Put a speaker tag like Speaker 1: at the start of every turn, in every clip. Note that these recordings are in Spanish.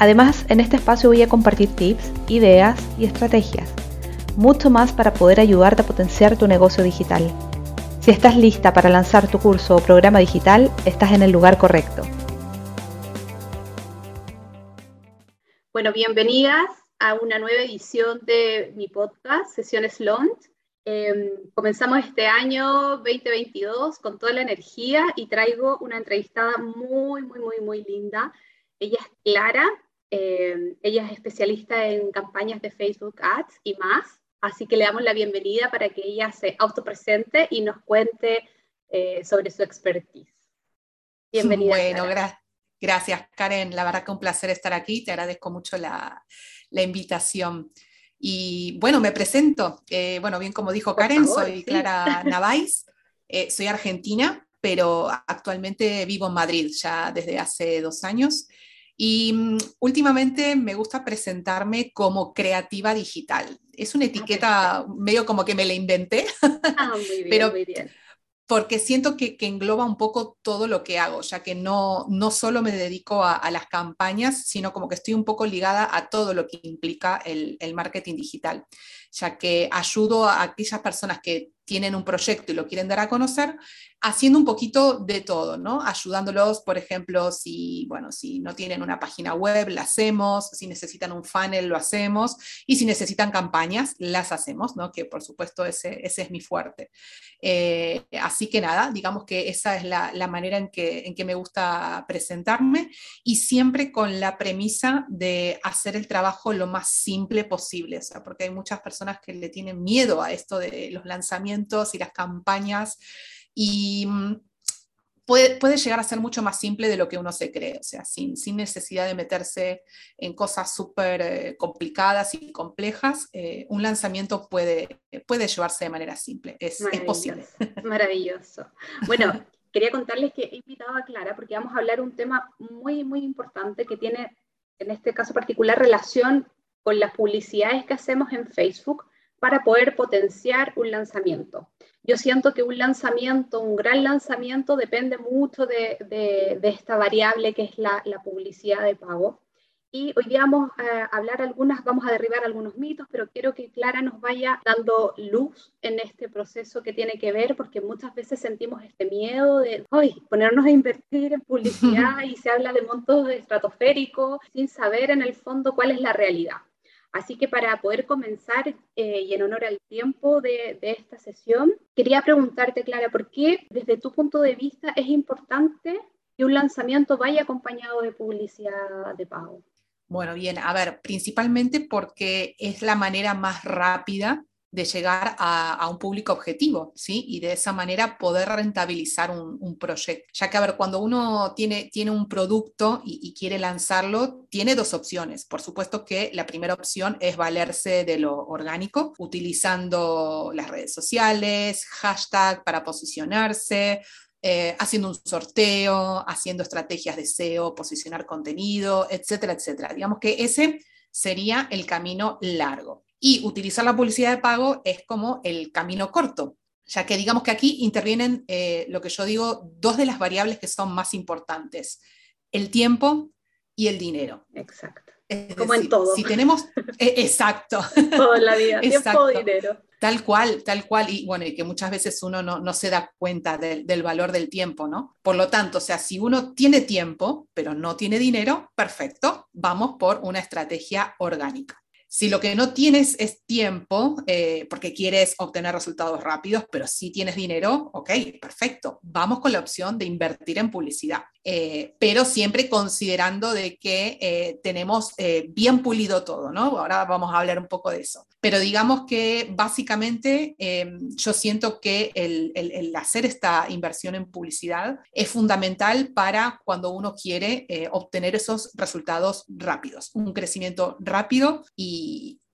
Speaker 1: Además, en este espacio voy a compartir tips, ideas y estrategias. Mucho más para poder ayudarte a potenciar tu negocio digital. Si estás lista para lanzar tu curso o programa digital, estás en el lugar correcto.
Speaker 2: Bueno, bienvenidas a una nueva edición de mi podcast, Sesiones Launch. Em, comenzamos este año 2022 con toda la energía y traigo una entrevistada muy, muy, muy, muy linda. Ella es Clara, eh, ella es especialista en campañas de Facebook Ads y más, así que le damos la bienvenida para que ella se autopresente y nos cuente eh, sobre su expertise.
Speaker 3: Bienvenida. Bueno, gracias Karen, la verdad que un placer estar aquí, te agradezco mucho la, la invitación. Y bueno, me presento. Eh, bueno, bien como dijo Karen, soy Clara Navais, soy argentina, pero actualmente vivo en Madrid ya desde hace dos años. Y mm, últimamente me gusta presentarme como creativa digital. Es una ah, etiqueta medio como que me la inventé, ah, muy bien, pero muy bien. porque siento que, que, engloba un poco todo lo que hago, ya que no, no solo me dedico a, a, las campañas, sino como que estoy un poco ligada a todo lo que implica el, el marketing digital, ya que ayudo a aquellas personas que tienen un proyecto y lo quieren dar a conocer, haciendo un poquito de todo, ¿no? Ayudándolos, por ejemplo, si, bueno, si no tienen una página web, la hacemos, si necesitan un funnel, lo hacemos, y si necesitan campañas, las hacemos, ¿no? Que por supuesto ese, ese es mi fuerte. Eh, así que nada, digamos que esa es la, la, manera en que, en que me gusta presentarme y siempre con la premisa de hacer el trabajo lo más simple posible, porque hay muchas personas que le tienen miedo a esto de los lanzamientos y las campañas y mm, puede, puede, llegar a ser mucho más simple de lo que uno se cree, o sea, sin, sin necesidad de meterse en cosas súper eh, complicadas y complejas, eh, un lanzamiento puede, puede llevarse de manera simple, es, es posible.
Speaker 2: Maravilloso. Bueno, quería contarles que he invitado a Clara porque vamos a hablar un tema muy, muy importante que tiene, en este caso particular, relación con las publicidades que hacemos en Facebook para poder potenciar un lanzamiento. Yo siento que un lanzamiento, un gran lanzamiento, depende mucho de, esta variable que es la, publicidad de pago. Y hoy día vamos a hablar algunas, vamos a derribar algunos mitos, pero quiero que Clara nos vaya dando luz en este proceso que tiene que ver, porque muchas veces sentimos este miedo de hoy ponernos a invertir en publicidad y se habla de montos estratosféricos sin saber en el fondo cuál es la realidad. Así que para poder comenzar eh, y en honor al tiempo de, esta sesión, quería preguntarte, Clara, ¿por qué desde tu punto de vista es importante que un lanzamiento vaya acompañado de publicidad de pago?
Speaker 3: Bueno, bien, a ver, principalmente porque es la manera más rápida de llegar a, un público objetivo, ¿sí? Y de esa manera poder rentabilizar un, proyecto. Ya que, a ver, cuando uno tiene, tiene un producto y, quiere lanzarlo, tiene dos opciones. Por supuesto que la primera opción es valerse de lo orgánico, utilizando las redes sociales, hashtag para posicionarse, eh, haciendo un sorteo, haciendo estrategias de SEO, posicionar contenido, etcétera, etcétera. Digamos que ese sería el camino largo. Y utilizar la publicidad de pago es como el camino corto, ya que digamos que aquí intervienen eh, lo que yo digo, dos de las variables que son más importantes, el tiempo y el dinero.
Speaker 2: Exacto. Como en todo.
Speaker 3: Si tenemos, eh, exacto.
Speaker 2: Toda la vida, tiempo, dinero.
Speaker 3: Tal cual, tal cual, y bueno, y que muchas veces uno no, no se da cuenta del valor del tiempo, ¿no? Por lo tanto, o sea, si uno tiene tiempo, pero no tiene dinero, perfecto, vamos por una estrategia orgánica. Si lo que no tienes es tiempo, eh, porque quieres obtener resultados rápidos, pero si tienes dinero, ok, perfecto. Vamos con la opción de invertir en publicidad, eh, pero siempre considerando de que eh, tenemos bien pulido todo, ¿no? Ahora vamos a hablar un poco de eso. Pero digamos que básicamente yo siento que el, el, hacer esta inversión en publicidad es fundamental para cuando uno quiere obtener esos resultados rápidos, un crecimiento rápido y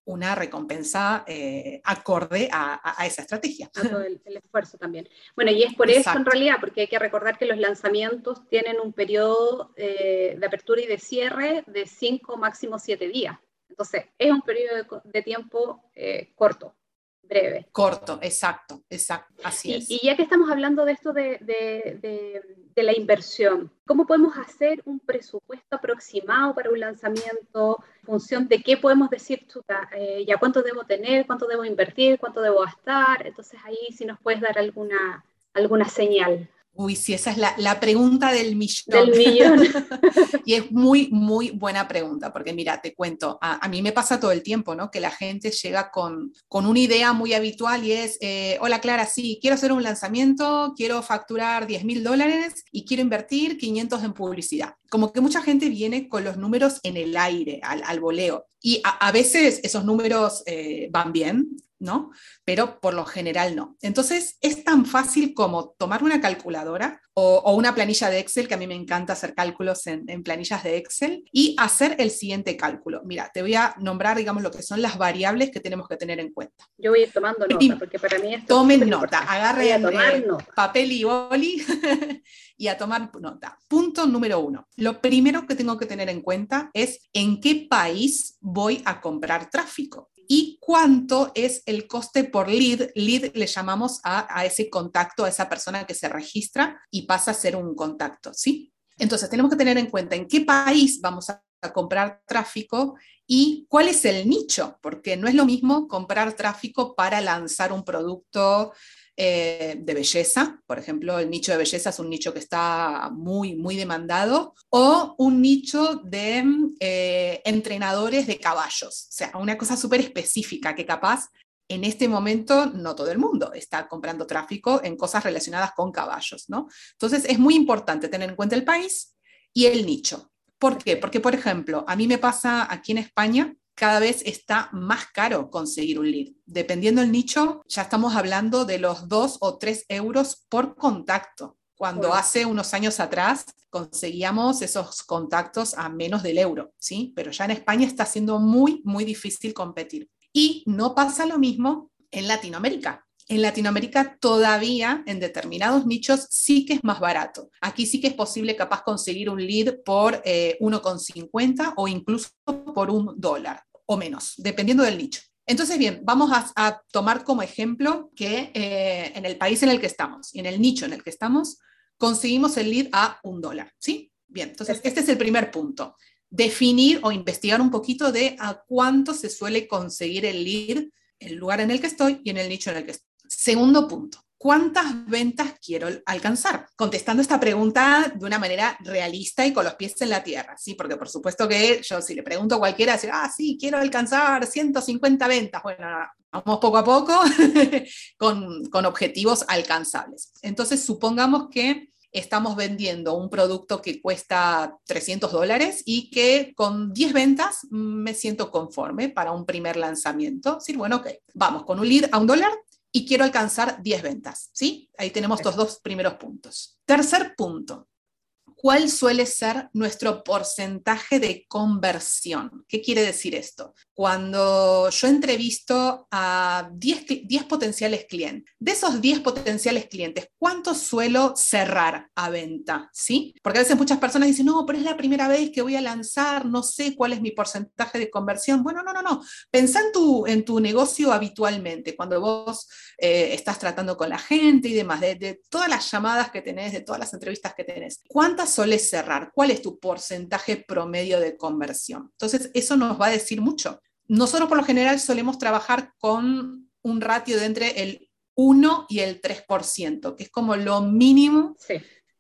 Speaker 3: una recompensa eh, acorde a, esa estrategia.
Speaker 2: A todo el, esfuerzo también. Bueno, y es por eso en realidad, porque hay que recordar que los lanzamientos tienen un periodo eh, de apertura y de cierre de cinco, máximo siete días. Entonces, es un periodo de, tiempo eh, corto breve.
Speaker 3: Corto, exacto, exacto, así
Speaker 2: y,
Speaker 3: es.
Speaker 2: Y ya que estamos hablando de esto de, de, de, la inversión, ¿cómo podemos hacer un presupuesto aproximado para un lanzamiento? En función de qué podemos decir, chuta, eh, ya cuánto debo tener, cuánto debo invertir, cuánto debo gastar. Entonces ahí si nos puedes dar alguna, alguna señal.
Speaker 3: Uy, sí, esa es la, pregunta del millón.
Speaker 2: Del millón.
Speaker 3: y es muy, muy buena pregunta, porque mira, te cuento, a, mí me pasa todo el tiempo, ¿no? Que la gente llega con, con una idea muy habitual y es, eh, hola Clara, sí, quiero hacer un lanzamiento, quiero facturar 10 mil dólares y quiero invertir 500 en publicidad. Como que mucha gente viene con los números en el aire, al, al voleo. Y a, veces esos números eh, van bien, ¿no? Pero por lo general no. Entonces es tan fácil como tomar una calculadora o, una planilla de Excel, que a mí me encanta hacer cálculos en, planillas de Excel, y hacer el siguiente cálculo. Mira, te voy a nombrar, digamos, lo que son las variables que tenemos que tener en cuenta.
Speaker 2: Yo voy a ir tomando nota, porque para mí esto
Speaker 3: Tomen nota, agarren eh, papel y boli y a tomar nota. Punto número uno. Lo primero que tengo que tener en cuenta es en qué país voy a comprar tráfico y cuánto es el coste por lead. Lead le llamamos a, ese contacto, a esa persona que se registra y pasa a ser un contacto, ¿sí? Entonces tenemos que tener en cuenta en qué país vamos a comprar tráfico y cuál es el nicho, porque no es lo mismo comprar tráfico para lanzar un producto eh, de belleza, por ejemplo, el nicho de belleza es un nicho que está muy, muy demandado, o un nicho de eh, entrenadores de caballos, o sea, una cosa súper específica que capaz en este momento no todo el mundo está comprando tráfico en cosas relacionadas con caballos, ¿no? Entonces es muy importante tener en cuenta el país y el nicho. ¿Por qué? Porque, por ejemplo, a mí me pasa aquí en España cada vez está más caro conseguir un lead. Dependiendo del nicho, ya estamos hablando de los 2 o 3 euros por contacto. Cuando hace unos años atrás conseguíamos esos contactos a menos del euro, ¿sí? Pero ya en España está siendo muy, muy difícil competir. Y no pasa lo mismo en Latinoamérica. En Latinoamérica todavía en determinados nichos sí que es más barato. Aquí sí que es posible capaz conseguir un lead por 1,50 eh, o incluso por un dólar o menos, dependiendo del nicho. Entonces, bien, vamos a, tomar como ejemplo que eh, en el país en el que estamos y en el nicho en el que estamos, conseguimos el lead a un dólar, ¿sí? Bien, entonces este es el primer punto. Definir o investigar un poquito de a cuánto se suele conseguir el lead el lugar en el que estoy y en el nicho en el que estoy. Segundo punto, ¿cuántas ventas quiero alcanzar? Contestando esta pregunta de una manera realista y con los pies en la tierra, ¿sí? Porque por supuesto que yo si le pregunto a cualquiera, decir, ah, sí, quiero alcanzar 150 ventas. Bueno, vamos poco a poco con, con objetivos alcanzables. Entonces, supongamos que estamos vendiendo un producto que cuesta 300 dólares y que con 10 ventas me siento conforme para un primer lanzamiento. Sí, bueno, ok, vamos con un lead a un dólar y quiero alcanzar 10 ventas, ¿sí? Ahí tenemos los dos primeros puntos. Tercer punto, ¿cuál suele ser nuestro porcentaje de conversión? ¿Qué quiere decir esto? Cuando yo entrevisto a 10, 10, potenciales clientes, de esos 10 potenciales clientes, ¿cuántos suelo cerrar a venta? ¿Sí? Porque a veces muchas personas dicen, no, pero es la primera vez que voy a lanzar, no sé cuál es mi porcentaje de conversión. Bueno, no, no, no. Pensá en tu, en tu negocio habitualmente, cuando vos eh, estás tratando con la gente y demás, de, de, todas las llamadas que tenés, de todas las entrevistas que tenés. ¿Cuántas soles cerrar? ¿Cuál es tu porcentaje promedio de conversión? Entonces, eso nos va a decir mucho nosotros por lo general solemos trabajar con un ratio de entre el 1 y el 3%, que es como lo mínimo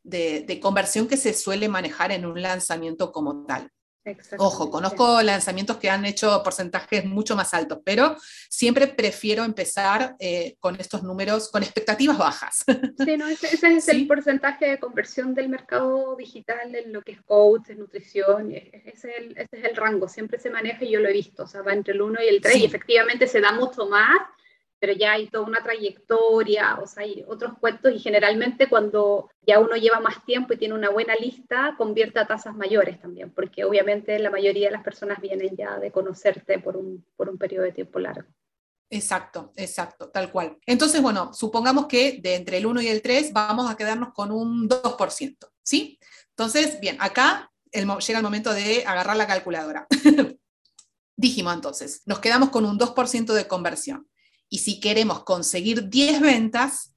Speaker 3: de, conversión que se suele manejar en un lanzamiento como tal. Ojo, conozco lanzamientos que han hecho porcentajes mucho más altos, pero siempre prefiero empezar eh, con estos números, con expectativas bajas.
Speaker 2: Sí, no, ese, es el porcentaje de conversión del mercado digital en lo que es coach, nutrición, ese es, el, ese es el rango, siempre se maneja y yo lo he visto, o sea, va entre el 1 y el 3 y efectivamente se da mucho más pero ya hay toda una trayectoria, o sea, hay otros cuentos y generalmente cuando ya uno lleva más tiempo y tiene una buena lista, convierte a tasas mayores también, porque obviamente la mayoría de las personas vienen ya de conocerte por un, por un periodo de tiempo largo.
Speaker 3: Exacto, exacto, tal cual. Entonces, bueno, supongamos que de entre el 1 y el 3 vamos a quedarnos con un 2%, ¿sí? Entonces, bien, acá llega el momento de agarrar la calculadora. Dijimos entonces, nos quedamos con un 2% de conversión. Y si queremos conseguir 10 ventas,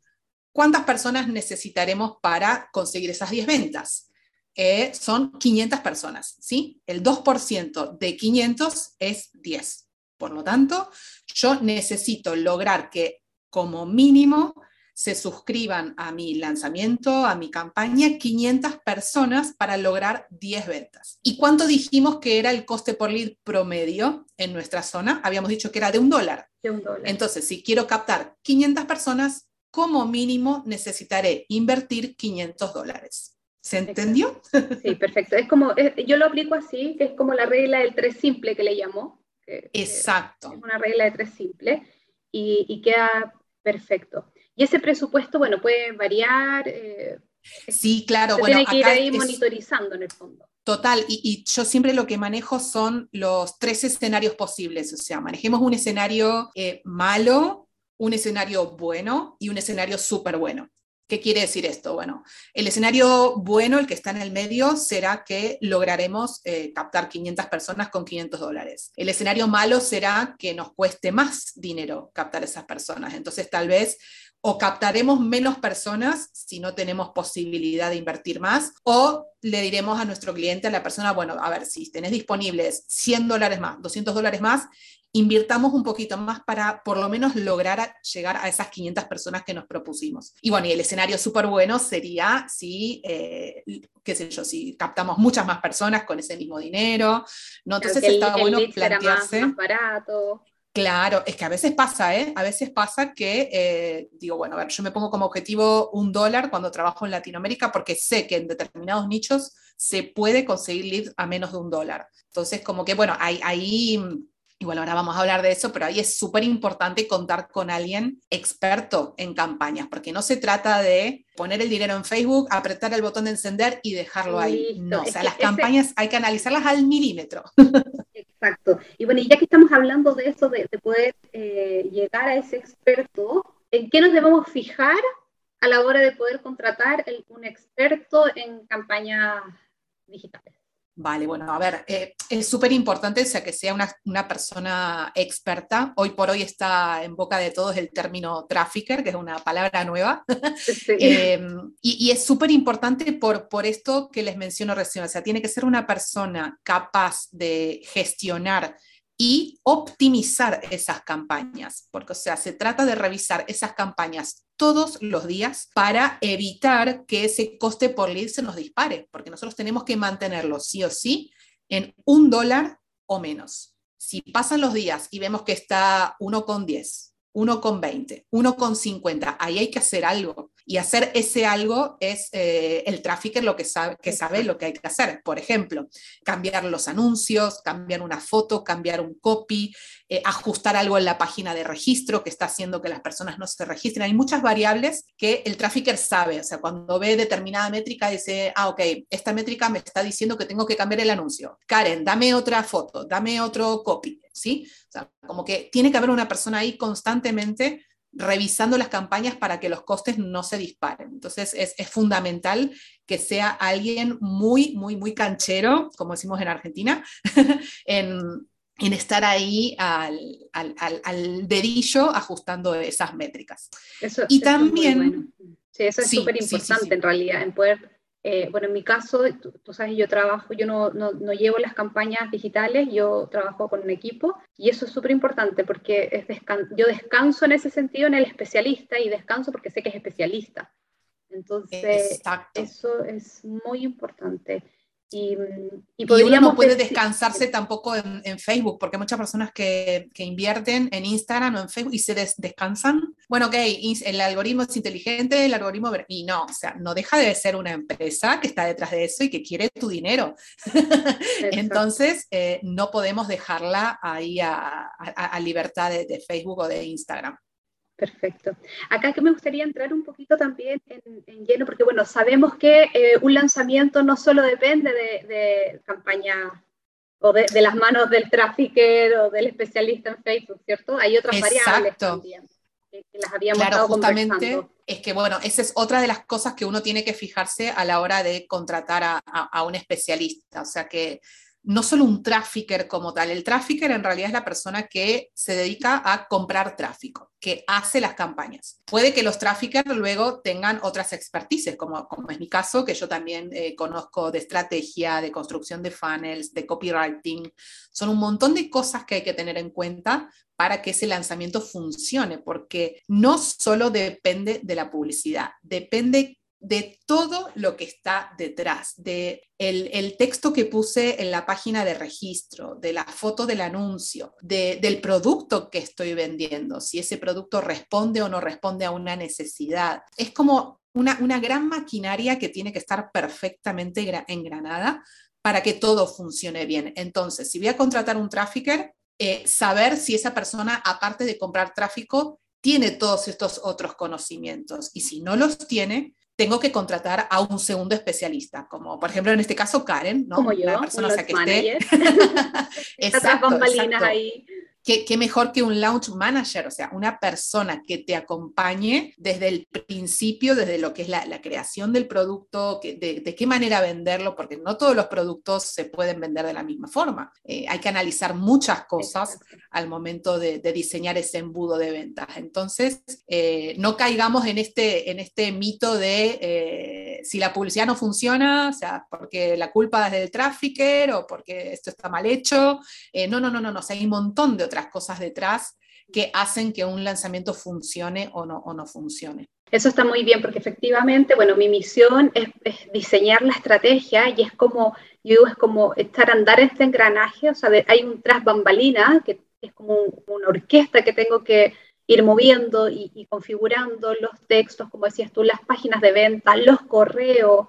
Speaker 3: ¿cuántas personas necesitaremos para conseguir esas 10 ventas? Eh, son 500 personas, ¿sí? El 2% de 500 es 10. Por lo tanto, yo necesito lograr que como mínimo se suscriban a mi lanzamiento, a mi campaña, 500 personas para lograr 10 ventas. ¿Y cuánto dijimos que era el coste por lead promedio en nuestra zona? Habíamos dicho que era de un dólar.
Speaker 2: De un dólar.
Speaker 3: Entonces, si quiero captar 500 personas, como mínimo necesitaré invertir 500 dólares. ¿Se entendió?
Speaker 2: Sí, perfecto. Es como, yo lo aplico así, que es como la regla del 3 simple que le llamó.
Speaker 3: Exacto.
Speaker 2: es una regla de 3 simple y, y queda perfecto. Y ese presupuesto, bueno, puede variar. Eh,
Speaker 3: sí, claro.
Speaker 2: Se tiene que ir ahí monitorizando en el fondo.
Speaker 3: Total, y, yo siempre lo que manejo son los tres escenarios posibles, o sea, manejemos un escenario eh, malo, un escenario bueno y un escenario súper bueno. ¿Qué quiere decir esto? Bueno, el escenario bueno, el que está en el medio, será que lograremos eh, captar 500 personas con 500 dólares. El escenario malo será que nos cueste más dinero captar esas personas. Entonces, tal vez o captaremos menos personas si no tenemos posibilidad de invertir más, o le diremos a nuestro cliente, a la persona, bueno, a ver, si tenés disponibles 100 dólares más, 200 dólares más, invirtamos un poquito más para por lo menos lograr llegar a esas 500 personas que nos propusimos. Y bueno, y el escenario súper bueno sería si, eh, qué sé yo, si captamos muchas más personas con ese mismo dinero, ¿no? Entonces está bueno plantearse...
Speaker 2: más barato.
Speaker 3: Claro, es que a veces pasa, ¿eh? A veces pasa que eh, digo, bueno, a ver, yo me pongo como objetivo un dólar cuando trabajo en Latinoamérica porque sé que en determinados nichos se puede conseguir lead a menos de un dólar. Entonces, como que, bueno, ahí, ahí bueno, ahora vamos a hablar de eso, pero ahí es súper importante contar con alguien experto en campañas, porque no se trata de poner el dinero en Facebook, apretar el botón de encender y dejarlo ahí. No, o sea, las campañas hay que analizarlas al milímetro.
Speaker 2: Exacto. Y bueno, y ya que estamos hablando de eso, de, poder eh, llegar a ese experto, ¿en qué nos debemos fijar a la hora de poder contratar un experto en campañas digitales?
Speaker 3: Vale, bueno, a ver, eh, es súper importante sea, que sea una, persona experta. Hoy por hoy está en boca de todos el término trafficker, que es una palabra nueva. Em, y, es súper importante por, por esto que les menciono recién. O sea, tiene que ser una persona capaz de gestionar y optimizar esas campañas, porque o sea, se trata de revisar esas campañas todos los días para evitar que ese coste por lead se nos dispare, porque nosotros tenemos que mantenerlo sí o sí en un dólar o menos. Si pasan los días y vemos que está 1,10, 1,20, 1,50, ahí hay que hacer algo. Y hacer ese algo es eh, el trafficker lo que sabe, que sabe lo que hay que hacer. Por ejemplo, cambiar los anuncios, cambiar una foto, cambiar un copy, eh, ajustar algo en la página de registro que está haciendo que las personas no se registren. Hay muchas variables que el trafficker sabe. O sea, cuando ve determinada métrica dice, ah, ok, esta métrica me está diciendo que tengo que cambiar el anuncio. Karen, dame otra foto, dame otro copy. ¿Sí? O sea, como que tiene que haber una persona ahí constantemente revisando las campañas para que los costes no se disparen. Entonces es, fundamental que sea alguien muy, muy, muy canchero, como decimos en Argentina, en, estar ahí al, dedillo ajustando esas métricas.
Speaker 2: Eso, y también... Sí, eso es súper importante en realidad, en poder eh, bueno, en mi caso, tú, sabes, yo trabajo, yo no, no, no, llevo las campañas digitales, yo trabajo con un equipo y eso es súper importante porque es yo descanso en ese sentido en el especialista y descanso porque sé que es especialista. Entonces, eso es muy importante.
Speaker 3: Y, y, uno no puede descansarse tampoco en, en, Facebook, porque hay muchas personas que, que, invierten en Instagram o en Facebook y se descansan. Bueno, ok, el algoritmo es inteligente, el algoritmo... Y no, o sea, no deja de ser una empresa que está detrás de eso y que quiere tu dinero. Entonces, eh, no podemos dejarla ahí a, a, libertad de, de Facebook o de Instagram.
Speaker 2: Perfecto. Acá que me gustaría entrar un poquito también en, lleno, porque bueno, sabemos que eh, un lanzamiento no solo depende de, campaña o de, las manos del trafficker o del especialista en Facebook, ¿cierto? Hay otras variables también. Que, las habíamos claro, justamente
Speaker 3: es que, bueno, esa es otra de las cosas que uno tiene que fijarse a la hora de contratar a, a un especialista. O sea que no solo un trafficker como tal, el trafficker en realidad es la persona que se dedica a comprar tráfico, que hace las campañas. Puede que los traffickers luego tengan otras expertices, como, como es mi caso, que yo también eh, conozco de estrategia, de construcción de funnels, de copywriting. Son un montón de cosas que hay que tener en cuenta para que ese lanzamiento funcione, porque no solo depende de la publicidad, depende de todo lo que está detrás, de el, texto que puse en la página de registro, de la foto del anuncio, del producto que estoy vendiendo, si ese producto responde o no responde a una necesidad. Es como una, una gran maquinaria que tiene que estar perfectamente engranada para que todo funcione bien. Entonces, si voy a contratar un trafficker, eh, saber si esa persona, aparte de comprar tráfico, tiene todos estos otros conocimientos. Y si no los tiene, tengo que contratar a un segundo especialista, como por ejemplo en este caso Karen, ¿no?
Speaker 2: Como yo, persona que esté. exacto, exacto. ahí
Speaker 3: ¿Qué, mejor que un launch manager, o sea, una persona que te acompañe desde el principio, desde lo que es la, creación del producto, de, qué manera venderlo, porque no todos los productos se pueden vender de la misma forma. Eh, hay que analizar muchas cosas al momento de, diseñar ese embudo de ventas. Entonces, eh, no caigamos en este, en este mito de eh, si la publicidad no funciona, o sea, porque la culpa es del trafficker o porque esto está mal hecho. no, no, no, no, no, hay un montón de otras cosas detrás que hacen que un lanzamiento funcione o no, o no funcione.
Speaker 2: Eso está muy bien porque efectivamente, bueno, mi misión es, diseñar la estrategia y es como, yo digo, es como estar andar este engranaje, o sea, hay un tras bambalina que es como una orquesta que tengo que ir moviendo y, configurando los textos, como decías tú, las páginas de venta, los correos,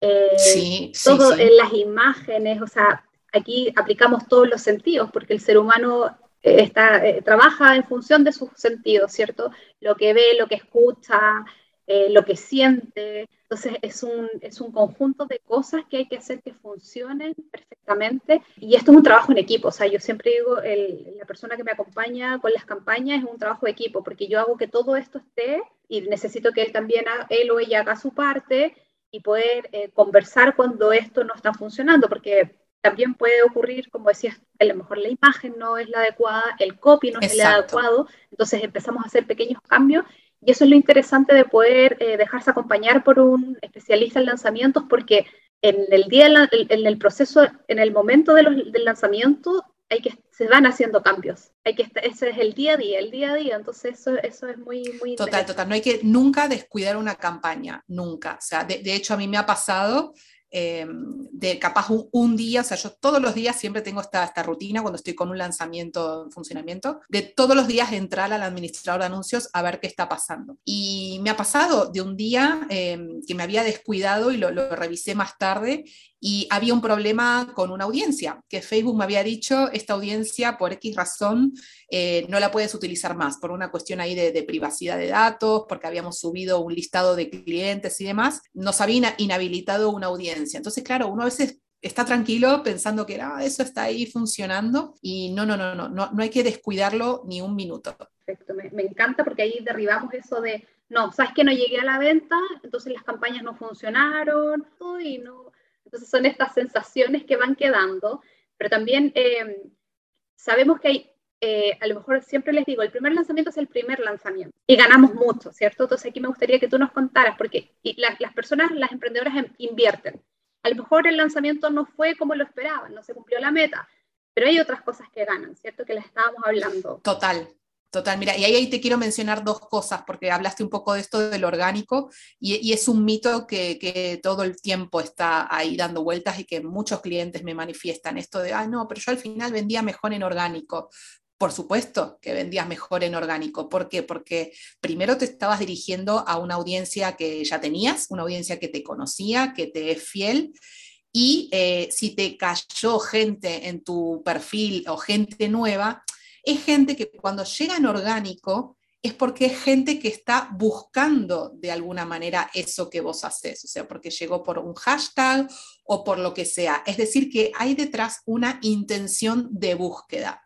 Speaker 2: eh, sí, todo en las imágenes, o sea, aquí aplicamos todos los sentidos porque el ser humano está, eh, trabaja en función de sus sentidos, ¿cierto? Lo que ve, lo que escucha, eh, lo que siente. Entonces es un, es un conjunto de cosas que hay que hacer que funcionen perfectamente. Y esto es un trabajo en equipo. O sea, yo siempre digo, el, la persona que me acompaña con las campañas es un trabajo de equipo, porque yo hago que todo esto esté y necesito que él también, él o ella haga su parte y poder eh, conversar cuando esto no está funcionando, porque también puede ocurrir, como decías, a lo mejor la imagen no es la adecuada, el copy no es el adecuado, entonces empezamos a hacer pequeños cambios y eso es lo interesante de poder eh, dejarse acompañar por un especialista en lanzamientos porque en el día, en el proceso, en el momento del lanzamiento, hay que, se van haciendo cambios. Hay que, ese es el día a día, el día a día. Entonces eso, eso es muy, muy
Speaker 3: Total, total. No hay que nunca descuidar una campaña, nunca. O sea, de, de hecho a mí me ha pasado eh, de capaz un, día, o sea, yo todos los días siempre tengo esta, esta rutina cuando estoy con un lanzamiento en funcionamiento, de todos los días entrar al administrador de anuncios a ver qué está pasando. Y me ha pasado de un día eh, que me había descuidado y lo, lo revisé más tarde y había un problema con una audiencia, que Facebook me había dicho, esta audiencia por X razón eh, no la puedes utilizar más, por una cuestión ahí de, privacidad de datos, porque habíamos subido un listado de clientes y demás, nos había inhabilitado una audiencia. Entonces, claro, uno a veces está tranquilo pensando que ah, eso está ahí funcionando y no, no, no, no, no, no hay que descuidarlo ni un minuto.
Speaker 2: Perfecto, me, me encanta porque ahí derribamos eso de, no, sabes que no llegué a la venta, entonces las campañas no funcionaron, y no, entonces son estas sensaciones que van quedando, pero también eh, sabemos que hay, eh, a lo mejor siempre les digo, el primer lanzamiento es el primer lanzamiento y ganamos mucho, ¿cierto? Entonces aquí me gustaría que tú nos contaras, porque las personas, las emprendedoras em, invierten. A lo mejor el lanzamiento no fue como lo esperaban, no se cumplió la meta, pero hay otras cosas que ganan, ¿cierto? Que les estábamos hablando.
Speaker 3: Total, Total, mira, y ahí, te quiero mencionar dos cosas, porque hablaste un poco de esto del orgánico, y, es un mito que, todo el tiempo está ahí dando vueltas y que muchos clientes me manifiestan esto de, ah, no, pero yo al final vendía mejor en orgánico. Por supuesto que vendías mejor en orgánico. ¿Por qué? Porque primero te estabas dirigiendo a una audiencia que ya tenías, una audiencia que te conocía, que te es fiel. Y eh, si te cayó gente en tu perfil o gente nueva, es gente que cuando llega en orgánico es porque es gente que está buscando de alguna manera eso que vos haces, o sea, porque llegó por un hashtag o por lo que sea. Es decir, que hay detrás una intención de búsqueda.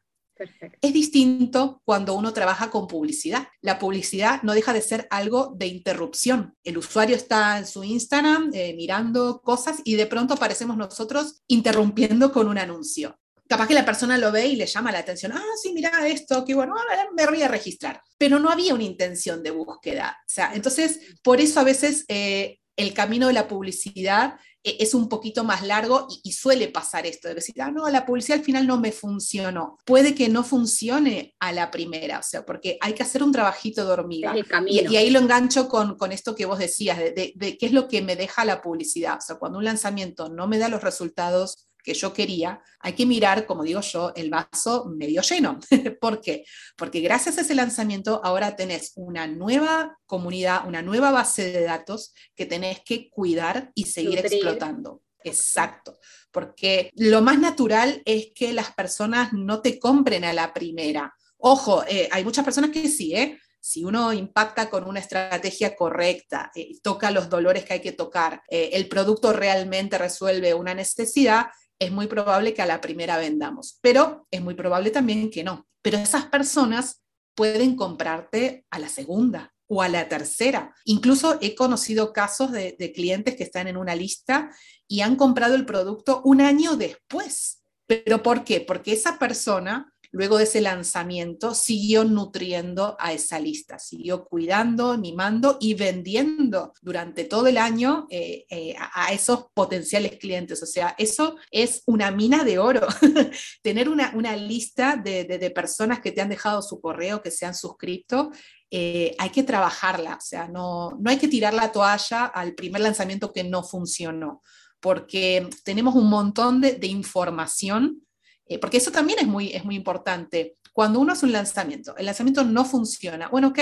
Speaker 3: Es distinto cuando uno trabaja con publicidad. La publicidad no deja de ser algo de interrupción. El usuario está en su Instagram eh, mirando cosas y de pronto aparecemos nosotros interrumpiendo con un anuncio capaz que la persona lo ve y le llama la atención, ah, sí, mira esto, qué bueno, me voy a registrar. Pero no había una intención de búsqueda. O sea, entonces, por eso a veces eh, el camino de la publicidad eh, es un poquito más largo y, suele pasar esto, de decir, ah, no, la publicidad al final no me funcionó. Puede que no funcione a la primera, o sea, porque hay que hacer un trabajito de hormiga. Y, ahí lo engancho con, con, esto que vos decías, de, de qué es lo que me deja la publicidad. O sea, cuando un lanzamiento no me da los resultados que yo quería, hay que mirar, como digo yo, el vaso medio lleno. ¿Por qué? Porque gracias a ese lanzamiento ahora tenés una nueva comunidad, una nueva base de datos que tenés que cuidar y seguir explotando. Exacto, porque lo más natural es que las personas no te compren a la primera. Ojo, eh, hay muchas personas que sí, ¿eh? si uno impacta con una estrategia correcta, eh, toca los dolores que hay que tocar, eh, el producto realmente resuelve una necesidad, es muy probable que a la primera vendamos, pero es muy probable también que no. Pero esas personas pueden comprarte a la segunda o a la tercera. Incluso he conocido casos de, clientes que están en una lista y han comprado el producto un año después. ¿Pero por qué? Porque esa persona luego de ese lanzamiento, siguió nutriendo a esa lista, siguió cuidando, mimando y vendiendo durante todo el año eh, eh, a, esos potenciales clientes. O sea, eso es una mina de oro. Tener una, lista de, personas que te han dejado su correo, que se han suscrito, eh, hay que trabajarla, o sea, no, no hay que tirar la toalla al primer lanzamiento que no funcionó, porque tenemos un montón de, de información eh, porque eso también es muy, es muy importante. Cuando uno hace un lanzamiento, el lanzamiento no funciona. Bueno, ok,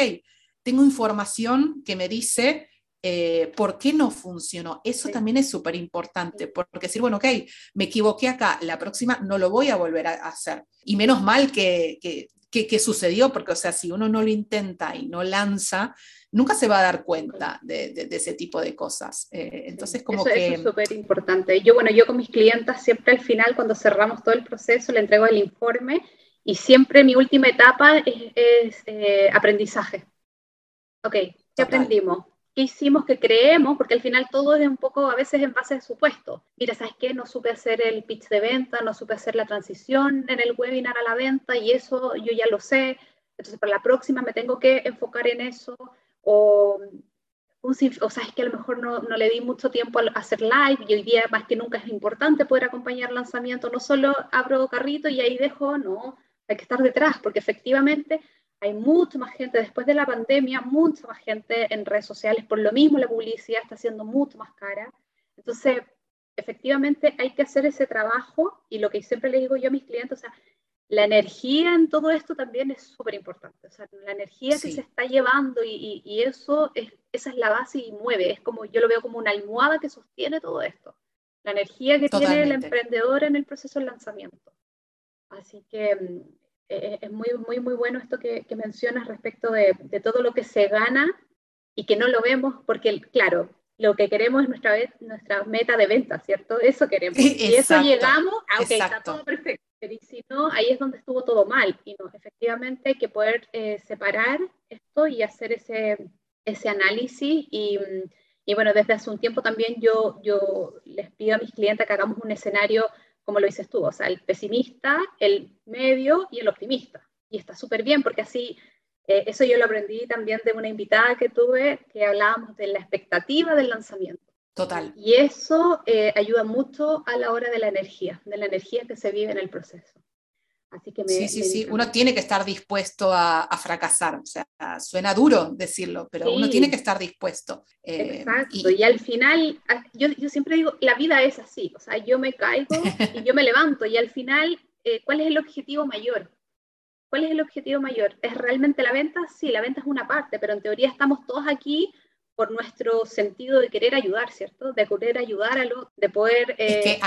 Speaker 3: tengo información que me dice eh, por qué no funcionó. Eso también es súper importante, porque decir, bueno, ok, me equivoqué acá, la próxima no lo voy a volver a hacer. Y menos mal que, que, que sucedió, porque, o sea, si uno no lo intenta y no lanza, nunca se va a dar cuenta de, ese tipo de cosas. Eh, entonces, como que...
Speaker 2: Eso es súper importante. Yo, bueno, yo con mis clientas siempre al final, cuando cerramos todo el proceso, le entrego el informe y siempre mi última etapa es, eh, aprendizaje. Ok, ¿qué aprendimos? ¿Qué hicimos que creemos? Porque al final todo es un poco a veces en base de supuesto. Mira, ¿sabes qué? No supe hacer el pitch de venta, no supe hacer la transición en el webinar a la venta y eso yo ya lo sé. Entonces, para la próxima me tengo que enfocar en eso o, o sea, es que a lo mejor no, no, le di mucho tiempo a hacer live y hoy día más que nunca es importante poder acompañar lanzamiento, no solo abro carrito y ahí dejo, no, hay que estar detrás, porque efectivamente hay mucha más gente, después de la pandemia, mucha más gente en redes sociales, por lo mismo la publicidad está siendo mucho más cara. Entonces, efectivamente hay que hacer ese trabajo y lo que siempre le digo yo a mis clientes, o sea, la energía en todo esto también es súper importante. O sea, la energía que se está llevando y, y, eso es, esa es la base y mueve. Es como, yo lo veo como una almohada que sostiene todo esto. La energía que tiene el emprendedor en el proceso de lanzamiento. Así que mm, e, e, es muy, muy, muy bueno esto que, que mencionas respecto de, de, todo lo que se gana y que no lo vemos, porque, claro, lo que queremos es nuestra, nuestra meta de venta, ¿cierto? Eso queremos. y eso llegamos, aunque está todo perfecto pero si no, ahí es donde estuvo todo mal. Y no, efectivamente hay que poder eh, separar esto y hacer ese, ese análisis. Y, y, bueno, desde hace un tiempo también yo, yo les pido a mis clientes que hagamos un escenario, como lo dices tú, o sea, el pesimista, el medio y el optimista. Y está súper bien porque así, eh, eso yo lo aprendí también de una invitada que tuve, que hablábamos de la expectativa del lanzamiento.
Speaker 3: Total.
Speaker 2: Y eso eh, ayuda mucho a la hora de la energía, de la energía que se vive en el proceso. Así que
Speaker 3: sí, sí, sí, uno tiene que estar dispuesto a, fracasar. O sea, suena duro decirlo, pero uno tiene que estar dispuesto.
Speaker 2: Eh, Exacto, y, al final, yo, yo, siempre digo, la vida es así, o sea, yo me caigo y yo me levanto, y al final, eh, ¿cuál es el objetivo mayor? ¿Cuál es el objetivo mayor? ¿Es realmente la venta? Sí, la venta es una parte, pero en teoría estamos todos aquí por nuestro sentido de querer ayudar, ¿cierto? De querer ayudar a lo, de poder...
Speaker 3: Es que eh,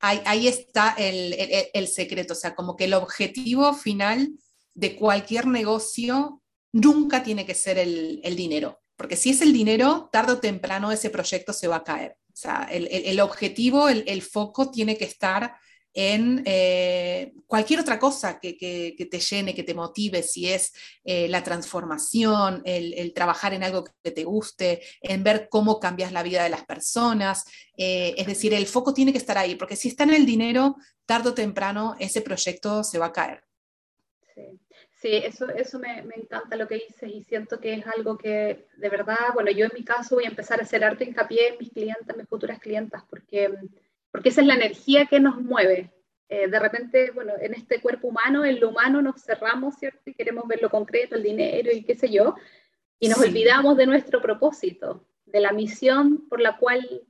Speaker 3: ahí, está el, secreto, o sea, como que el objetivo final de cualquier negocio nunca tiene que ser el, dinero, porque si es el dinero, tarde o temprano ese proyecto se va a caer. O sea, el, objetivo, el, foco tiene que estar en eh, cualquier otra cosa que, te llene, que te motive, si es eh, la transformación, el, trabajar en algo que te guste, en ver cómo cambias la vida de las personas. Eh, es decir, el foco tiene que estar ahí, porque si está en el dinero, tarde o temprano ese proyecto se va a caer.
Speaker 2: Sí. eso, eso me, me, encanta lo que dices y siento que es algo que de verdad, bueno, yo en mi caso voy a empezar a hacer arte hincapié en mis clientes, mis futuras clientas, porque porque esa es la energía que nos mueve. Eh, de repente, bueno, en este cuerpo humano, en lo humano nos cerramos, ¿cierto? Y queremos ver lo concreto, el dinero y qué sé yo, y nos olvidamos de nuestro propósito, de la misión por la cual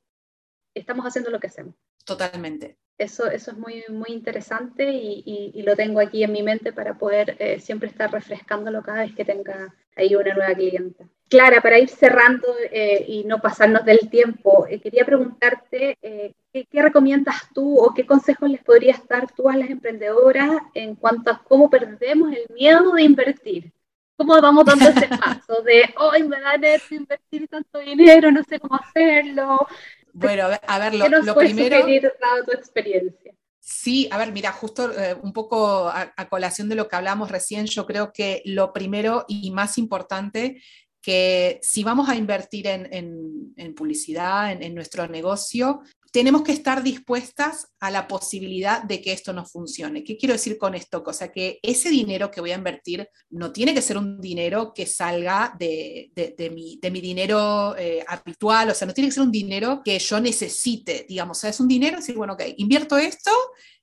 Speaker 2: estamos haciendo lo que hacemos.
Speaker 3: Totalmente.
Speaker 2: Eso, eso es muy, muy interesante y, y, lo tengo aquí en mi mente para poder eh, siempre estar refrescándolo cada vez que tenga ahí una nueva clienta. Clara, para ir cerrando eh, y no pasarnos del tiempo, eh, quería preguntarte eh, ¿qué, recomiendas tú o qué consejos les podrías dar tú a las emprendedoras en cuanto a cómo perdemos el miedo de invertir. ¿Cómo vamos dando ese paso de, hoy me da nervio invertir tanto dinero, no sé cómo hacerlo?
Speaker 3: Bueno, a ver, lo, lo primero...
Speaker 2: dado tu experiencia?
Speaker 3: Sí, a ver, mira, justo un poco a, colación de lo que hablamos recién, yo creo que lo primero y más importante que si vamos a invertir en, publicidad, en, nuestro negocio, tenemos que estar dispuestas a la posibilidad de que esto no funcione. ¿Qué quiero decir con esto? O sea, que ese dinero que voy a invertir no tiene que ser un dinero que salga de, mi, dinero eh, habitual, o sea, no tiene que ser un dinero que yo necesite, digamos, o sea, es un dinero, decir, bueno, ok, invierto esto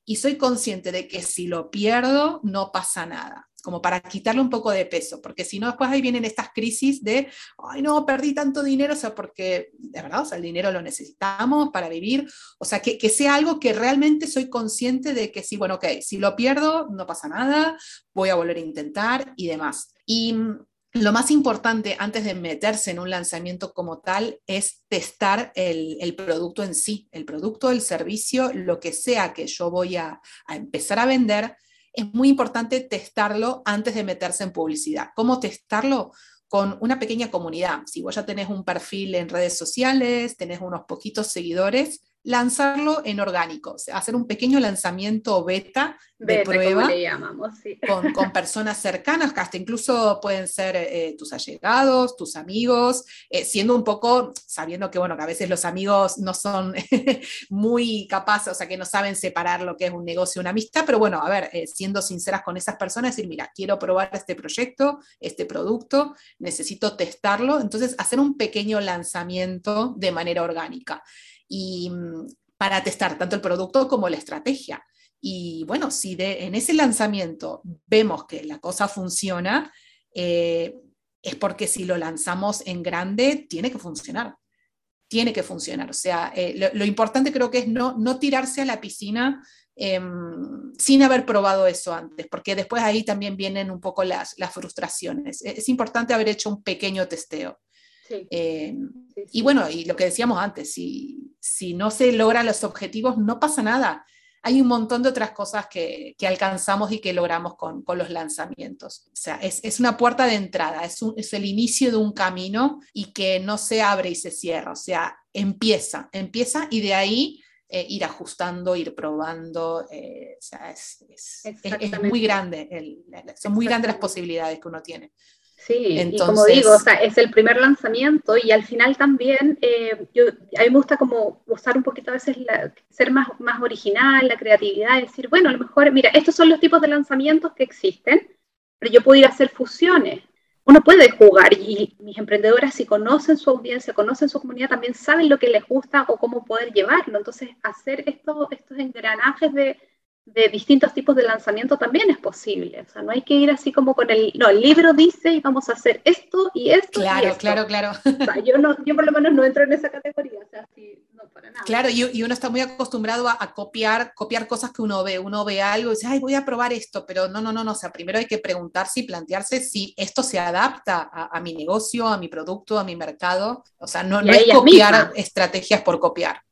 Speaker 3: y soy consciente de que si lo pierdo, no pasa nada como para quitarle un poco de peso, porque si no, después ahí vienen estas crisis de, ay, no, perdí tanto dinero, o sea, porque de verdad, o sea, el dinero lo necesitamos para vivir, o sea, que, que sea algo que realmente soy consciente de que sí, bueno, ok, si lo pierdo, no pasa nada, voy a volver a intentar y demás. Y mm, lo más importante antes de meterse en un lanzamiento como tal es testar el, producto en sí, el producto, el servicio, lo que sea que yo voy a empezar a vender, es muy importante testarlo antes de meterse en publicidad. ¿Cómo testarlo? Con una pequeña comunidad. Si vos ya tenés un perfil en redes sociales, tenés unos poquitos seguidores, lanzarlo en orgánico, hacer un pequeño lanzamiento beta de prueba con, personas cercanas, que hasta incluso pueden ser eh, tus allegados, tus amigos, eh, siendo un poco, sabiendo que, bueno, que a veces los amigos no son muy capaces, o sea, que no saben separar lo que es un negocio y una amistad, pero bueno, a ver, eh, siendo sinceras con esas personas, decir, mira, quiero probar este proyecto, este producto, necesito testarlo, entonces hacer un pequeño lanzamiento de manera orgánica y mm, para testar tanto el producto como la estrategia. Y bueno, si de, en ese lanzamiento vemos que la cosa funciona, eh, es porque si lo lanzamos en grande, tiene que funcionar. Tiene que funcionar. O sea, eh, lo, importante creo que es no, no tirarse a la piscina em, sin haber probado eso antes, porque después ahí también vienen un poco las, las frustraciones. Es importante haber hecho un pequeño testeo. Eh, y bueno, y lo que decíamos antes, si, si no se logran los objetivos, no pasa nada. Hay un montón de otras cosas que, que alcanzamos y que logramos con, con, los lanzamientos. O sea, es, es una puerta de entrada, es, un, es, el inicio de un camino y que no se abre y se cierra. O sea, empieza, empieza y de ahí eh, ir ajustando, ir probando. Eh, o sea, es, es, muy grande, el, son muy grandes las posibilidades que uno tiene.
Speaker 2: Sí, y como digo, o sea, es el primer lanzamiento y al final también eh, yo, a mí me gusta como usar un poquito a veces, ser más, más original, la creatividad, decir, bueno, a lo mejor, mira, estos son los tipos de lanzamientos que existen, pero yo puedo ir a hacer fusiones. Uno puede jugar y mis emprendedoras si conocen su audiencia, conocen su comunidad, también saben lo que les gusta o cómo poder llevarlo. Entonces, hacer estos, estos engranajes de, de distintos tipos de lanzamiento también es posible. O sea, no hay que ir así como con el, no, el libro dice y vamos a hacer esto y esto.
Speaker 3: Claro,
Speaker 2: y esto.
Speaker 3: claro, claro.
Speaker 2: O sea, yo, no, yo por lo menos no entro en esa categoría, o sea, sí, no para nada.
Speaker 3: Claro, y, y uno está muy acostumbrado a, a, copiar, copiar cosas que uno ve. Uno ve algo y dice, ay, voy a probar esto, pero no, no, no, no. O sea, primero hay que preguntarse y plantearse si esto se adapta a, a mi negocio, a mi producto, a mi mercado. O sea, no, no es copiar estrategias por copiar.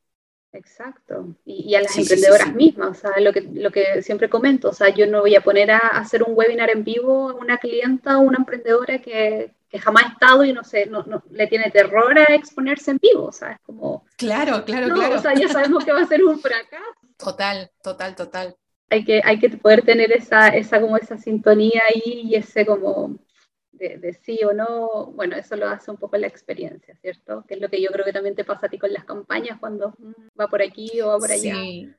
Speaker 2: Exacto, y, y, a las sí, emprendedoras sí, sí, mismas, o sea, lo que, lo que siempre comento, o sea, yo no voy a poner a, hacer un webinar en vivo a una clienta o una emprendedora que, que jamás ha estado y no sé, no, no, le tiene terror a exponerse en vivo, o sea, es como...
Speaker 3: Claro, claro,
Speaker 2: no,
Speaker 3: claro.
Speaker 2: O sea, ya sabemos que va a ser un fracaso.
Speaker 3: Total, total, total.
Speaker 2: Hay que, hay que poder tener esa, esa, como esa sintonía ahí y ese como de, sí o no, bueno, eso lo hace un poco la experiencia, ¿cierto? Que es lo que yo creo que también te pasa a ti con las campañas cuando va por aquí o va por allá.
Speaker 3: Sí.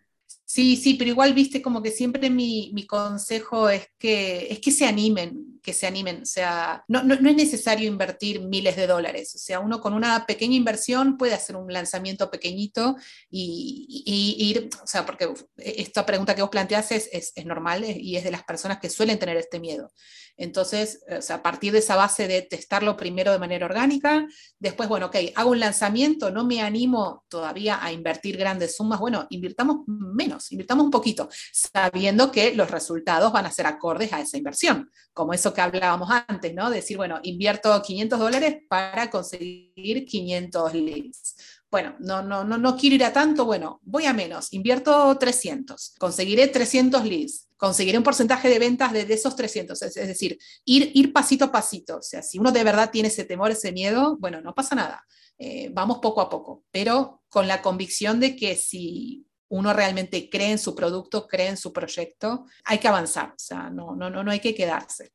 Speaker 3: Sí, sí, pero igual viste como que siempre mi, mi, consejo es que, es que se animen, que se animen. O sea, no, no, es necesario invertir miles de dólares. O sea, uno con una pequeña inversión puede hacer un lanzamiento pequeñito y, ir, o sea, porque esta pregunta que vos planteás es, es, es, normal y es de las personas que suelen tener este miedo. Entonces, o sea, a partir de esa base de testarlo primero de manera orgánica, después, bueno, ok, hago un lanzamiento, no me animo todavía a invertir grandes sumas, bueno, invirtamos menos, invirtamos un poquito, sabiendo que los resultados van a ser acordes a esa inversión, como eso que hablábamos antes, ¿no? Decir, bueno, invierto 500 dólares para conseguir 500 leads. Bueno, no, no, no, no quiero ir a tanto, bueno, voy a menos, invierto 300, conseguiré 300 leads, conseguiré un porcentaje de ventas de, de esos 300, es, es, decir, ir, ir pasito a pasito, o sea, si uno de verdad tiene ese temor, ese miedo, bueno, no pasa nada, eh, vamos poco a poco, pero con la convicción de que si uno realmente cree en su producto, cree en su proyecto, hay que avanzar, o sea, no, no, no, no hay que quedarse.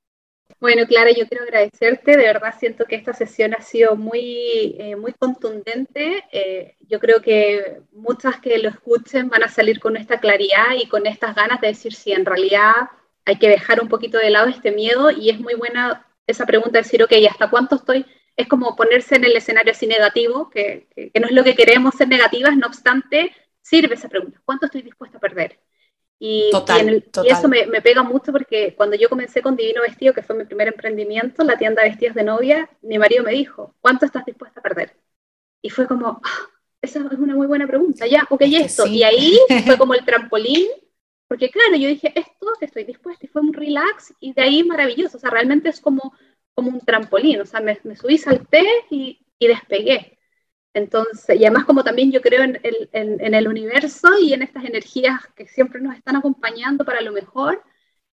Speaker 2: Bueno, Clara, yo quiero agradecerte. De verdad siento que esta sesión ha sido muy, eh, muy contundente. Eh, yo creo que muchas que lo escuchen van a salir con esta claridad y con estas ganas de decir si en realidad hay que dejar un poquito de lado este miedo y es muy buena esa pregunta de decir, ok, ¿hasta cuánto estoy? Es como ponerse en el escenario así negativo, que, que no es lo que queremos ser negativas, no obstante, sirve esa pregunta. ¿Cuánto estoy dispuesta a perder? Y,
Speaker 3: total,
Speaker 2: y, el,
Speaker 3: total.
Speaker 2: y, eso me, me, pega mucho porque cuando yo comencé con Divino Vestido, que fue mi primer emprendimiento, la tienda de vestidos de novia, mi marido me dijo, ¿cuánto estás dispuesta a perder? Y fue como, ah, esa es una muy buena pregunta, ya, ok, es esto. Sí. Y ahí fue como el trampolín, porque claro, yo dije, esto estoy dispuesta, y fue un relax, y de ahí maravilloso, o sea, realmente es como, como un trampolín, o sea, me, me subí, salté y, y despegué. Entonces, y además como también yo creo en el, en, en el, universo y en estas energías que siempre nos están acompañando para lo mejor,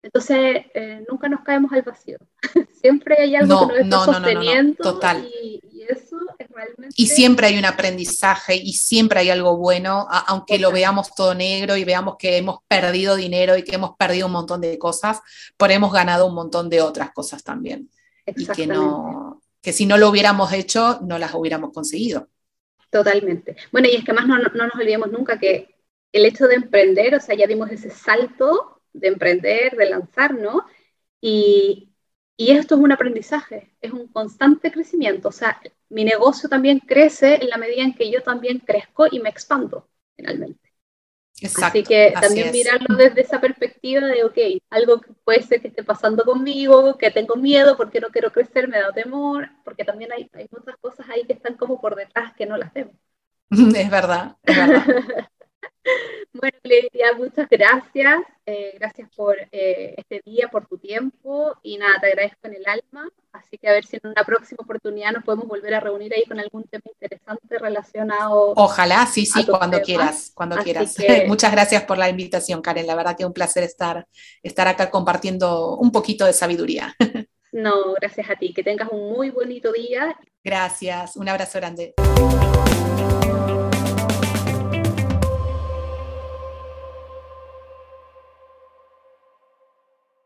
Speaker 2: entonces eh, nunca nos caemos al vacío. siempre hay algo
Speaker 3: no,
Speaker 2: que nos está
Speaker 3: no,
Speaker 2: sosteniendo
Speaker 3: no, Total.
Speaker 2: Y, y, eso es realmente...
Speaker 3: Y siempre hay un aprendizaje y siempre hay algo bueno, aunque lo veamos todo negro y veamos que hemos perdido dinero y que hemos perdido un montón de cosas, pero hemos ganado un montón de otras cosas también. Y que, no, que si no lo hubiéramos hecho, no las hubiéramos conseguido.
Speaker 2: Totalmente. Bueno, y es que más no, no, nos olvidemos nunca que el hecho de emprender, o sea, ya dimos ese salto de emprender, de lanzarnos, y, y esto es un aprendizaje, es un constante crecimiento. O sea, mi negocio también crece en la medida en que yo también crezco y me expando, finalmente.
Speaker 3: Exacto,
Speaker 2: así que también mirarlo desde esa perspectiva de, ok, algo que puede ser que esté pasando conmigo, que tengo miedo porque no quiero crecer, me da temor, porque también hay, hay muchas cosas ahí que están como por detrás que no las vemos.
Speaker 3: Es verdad, es verdad.
Speaker 2: bueno, Lidia, muchas gracias. Eh, gracias por eh, este día, por tu tiempo y nada, te agradezco en el alma. Así que a ver si en una próxima oportunidad nos podemos volver a reunir ahí con algún tema interesante relacionado.
Speaker 3: Ojalá, sí, sí, cuando quieras, cuando Así quieras. Que... Muchas gracias por la invitación, Karen. La verdad que es un placer estar, estar acá compartiendo un poquito de sabiduría.
Speaker 2: No, gracias a ti. Que tengas un muy bonito día.
Speaker 3: Gracias. Un abrazo grande.